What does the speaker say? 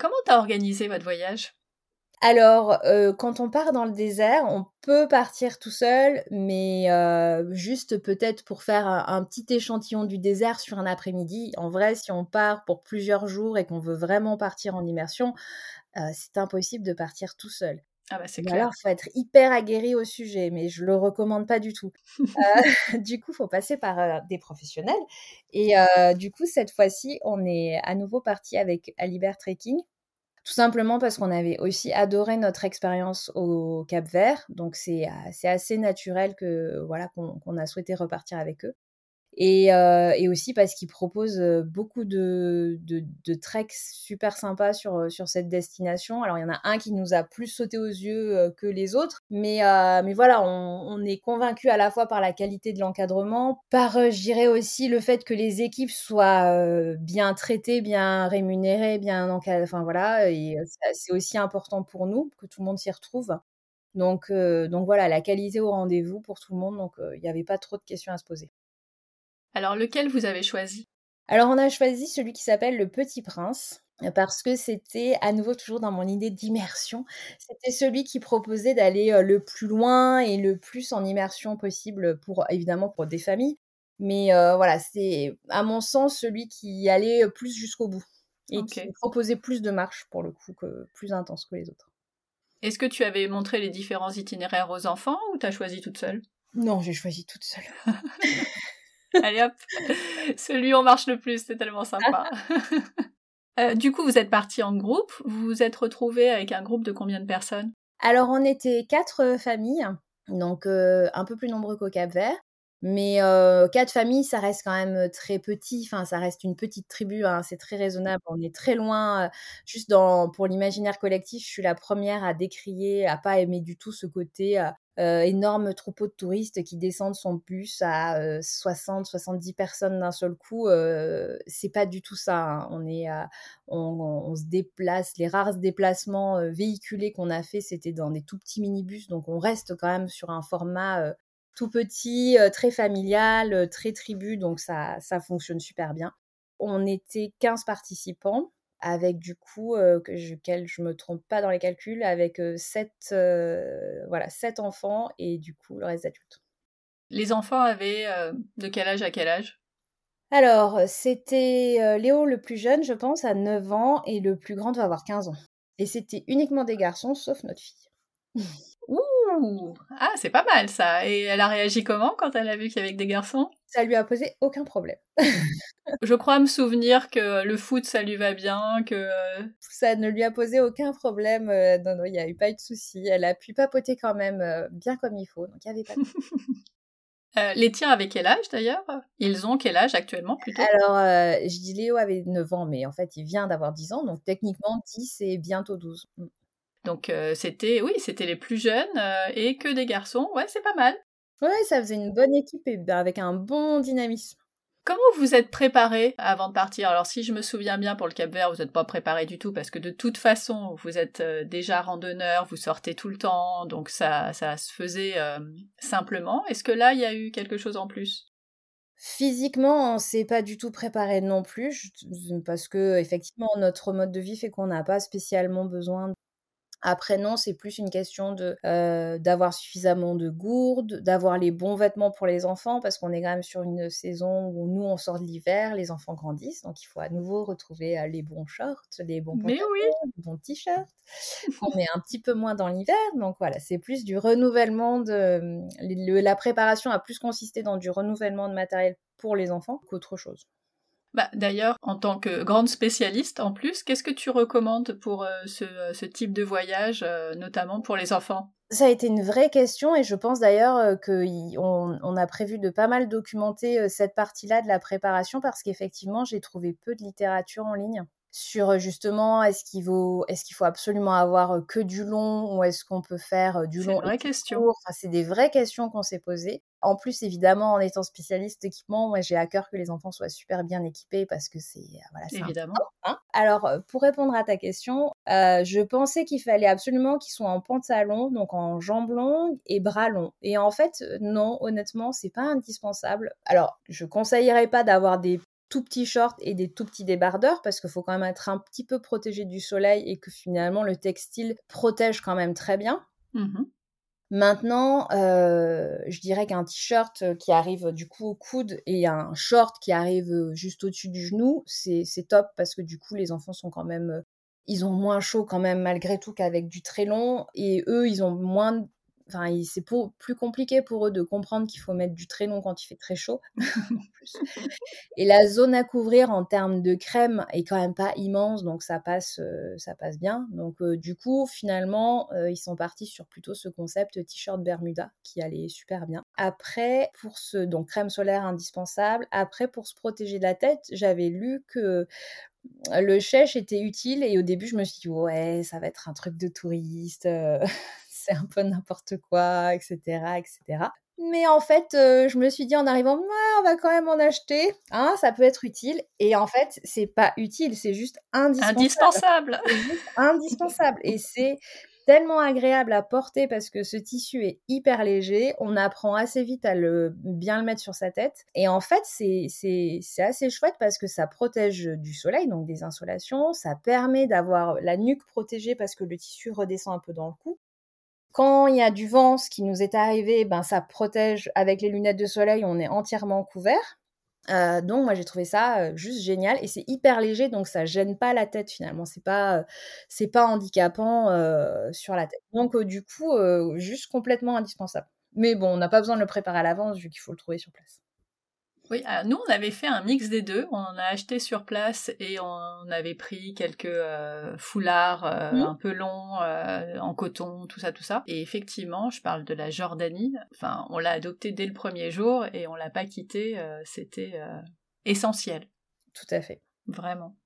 Comment t'as organisé votre voyage? Alors, euh, quand on part dans le désert, on peut partir tout seul, mais euh, juste peut-être pour faire un, petit échantillon du désert sur un après-midi. En vrai, si on part pour plusieurs jours et qu'on veut vraiment partir en immersion, euh, c'est impossible de partir tout seul. Ah bah c'est. Alors, faut être hyper aguerri au sujet, mais je le recommande pas du tout. du coup, faut passer par des professionnels. Et du coup, cette fois-ci, on est à nouveau parti avec Alibert Trekking tout simplement parce qu'on avait aussi adoré notre expérience au Cap Vert, donc c'est assez naturel que voilà qu'on a souhaité repartir avec eux. Euh, et, aussi parce qu'ils proposent euh, beaucoup de, de, treks super sympas sur, euh, sur cette destination. Alors, il y en a un qui nous a plus sauté aux yeux que les autres, mais, mais voilà, on, est convaincu à la fois par la qualité de l'encadrement, par, je dirais aussi, le fait que les équipes soient bien traitées, bien rémunérées, bien encadrées. Enfin, voilà, et c'est aussi important pour nous que tout le monde s'y retrouve. Donc, donc voilà, la qualité au rendez-vous pour tout le monde, donc il n'y avait pas trop de questions à se poser. Alors lequel vous avez choisi? Alors on a choisi celui qui s'appelle Le Petit Prince parce que c'était à nouveau toujours dans mon idée d'immersion. C'était celui qui proposait d'aller euh, le plus loin et le plus en immersion possible pour évidemment pour des familles. Mais euh, voilà, c'est à mon sens celui qui allait plus jusqu'au bout et qui proposait plus de marches pour le coup que plus intense que les autres. Est-ce que tu avais montré les différents itinéraires aux enfants ou t'as choisi toute seule? Non, j'ai choisi toute seule. Allez hop, celui où on marche le plus, c'est tellement sympa. Euh, du coup, vous êtes parti en groupe. Vous vous êtes retrouvé avec un groupe de combien de personnes? Alors, on était quatre euh, familles, donc euh, un peu plus nombreux qu'au Cap Vert. Mais quatre familles, ça reste quand même très petit. Enfin, ça reste une petite tribu. Hein, c'est très raisonnable. On est très loin. juste dans, pour l'imaginaire collectif, je suis la première à décrier, à pas aimer du tout ce côté euh, énorme troupeau de touristes qui descendent son bus à 60, euh, 70 personnes d'un seul coup. Euh, c'est pas du tout ça. Hein. On est, on, se déplace. Les rares déplacements véhiculés qu'on a fait, c'était dans des tout petits minibus. Donc on reste quand même sur un format tout petit, très familial, très tribu. Donc ça, ça fonctionne super bien. On était 15 participants avec du coup, que je, je me trompe pas dans les calculs, avec 7 voilà, sept enfants et du coup le reste d'adultes. Les enfants avaient de quel âge à quel âge? Alors, c'était Léo le plus jeune, je pense, à 9 ans, et le plus grand doit avoir 15 ans. Et c'était uniquement des garçons, sauf notre fille. Ah, c'est pas mal ça. Et elle a réagi comment quand elle a vu qu'il y avait des garçons? Ça lui a posé aucun problème. Je crois me souvenir que le foot, ça lui va bien, que... Euh, ça ne lui a posé aucun problème. Euh, non, non, il n'y a eu pas eu de souci. Elle a pu papoter quand même euh, bien comme il faut, donc il n'y avait pas de les tiens avaient quel âge d'ailleurs? Ils ont quel âge actuellement plutôt? Alors, je dis Léo avait 9 ans, mais en fait, il vient d'avoir 10 ans, donc techniquement 10 et bientôt 12. Donc c'était, oui, c'était les plus jeunes et que des garçons. Ouais, c'est pas mal. Ouais, ça faisait une bonne équipe et ben, avec un bon dynamisme. Comment vous êtes préparé avant de partir? Alors si je me souviens bien pour le Cap Vert, vous n'êtes pas préparé du tout parce que de toute façon, vous êtes euh, déjà randonneur, vous sortez tout le temps, donc ça, ça se faisait euh, simplement. Est-ce que là, il y a eu quelque chose en plus? Physiquement, on s'est pas du tout préparé non plus, parce que effectivement notre mode de vie fait qu'on n'a pas spécialement besoin après, non, c'est plus une question de euh, d'avoir suffisamment de gourdes, d'avoir les bons vêtements pour les enfants, parce qu'on est quand même sur une saison où nous, on sort de l'hiver, les enfants grandissent, donc il faut à nouveau retrouver euh, les bons shorts, les bons pantalons, les bons t-shirts. on est un petit peu moins dans l'hiver, donc voilà, c'est plus du renouvellement de... la préparation a plus consisté dans du renouvellement de matériel pour les enfants qu'autre chose. Bah, D'ailleurs, en tant que grande spécialiste en plus, qu'est-ce que tu recommandes pour euh, ce, type de voyage, euh, notamment pour les enfants? Ça a été une vraie question et je pense d'ailleurs euh, qu'on on a prévu de pas mal documenter cette partie-là de la préparation parce qu'effectivement j'ai trouvé peu de littérature en ligne sur justement est-ce qu'il faut est-ce qu'il faut absolument avoir que du long ou est-ce qu'on peut faire du long vraie question. Enfin, c'est des vraies questions qu'on s'est posées. En plus, évidemment, en étant spécialiste d'équipement, moi j'ai à cœur que les enfants soient super bien équipés parce que c'est voilà. Évidemment. Hein. Alors, pour répondre à ta question, euh, je pensais qu'il fallait absolument qu'ils soient en pantalon, donc en jambes longues et bras longs. Et en fait, non, honnêtement, c'est pas indispensable. Alors, je conseillerais pas d'avoir des tout petits shorts et des tout petits débardeurs parce qu'il faut quand même être un petit peu protégé du soleil et que finalement le textile protège quand même très bien. Mmh Maintenant, euh, je dirais qu'un t-shirt qui arrive du coup au coude et un short qui arrive juste au-dessus du genou, c'est top parce que du coup les enfants sont quand même, ils ont moins chaud quand même malgré tout qu'avec du très long. Et eux ils ont moins Enfin, c'est plus compliqué pour eux de comprendre qu'il faut mettre du très long quand il fait très chaud. Et la zone à couvrir en termes de crème est quand même pas immense, donc ça passe, euh, ça passe bien. Donc euh, du coup, finalement, euh, ils sont partis sur plutôt ce concept t-shirt Bermuda qui allait super bien. Après, pour ce donc crème solaire indispensable. Après, pour se protéger de la tête, j'avais lu que le chèche était utile et au début je me suis dit ouais ça va être un truc de touriste un peu n'importe quoi, etc., etc. Mais en fait, euh, je me suis dit en arrivant, on va quand même en acheter. Hein, ça peut être utile. Et en fait, c'est pas utile, c'est juste indispensable. Indispensable. juste indispensable. Et c'est tellement agréable à porter parce que ce tissu est hyper léger. On apprend assez vite à le bien le mettre sur sa tête. Et en fait, c'est assez chouette parce que ça protège du soleil, donc des insolations. Ça permet d'avoir la nuque protégée parce que le tissu redescend un peu dans le cou. Quand il y a du vent, ce qui nous est arrivé, ben ça protège avec les lunettes de soleil, on est entièrement couvert. Euh, donc moi j'ai trouvé ça euh, juste génial et c'est hyper léger donc ça gêne pas la tête finalement. C'est pas euh, c'est pas handicapant sur la tête. Donc du coup juste complètement indispensable. Mais bon on n'a pas besoin de le préparer à l'avance vu qu'il faut le trouver sur place oui, nous on avait fait un mix des deux. On en a acheté sur place et on avait pris quelques euh, foulards euh, mmh. un peu longs euh, en coton, tout ça, tout ça. Et effectivement, je parle de la Jordanie. Enfin, on l'a adopté dès le premier jour et on l'a pas quitté. C'était essentiel. Tout à fait. Vraiment.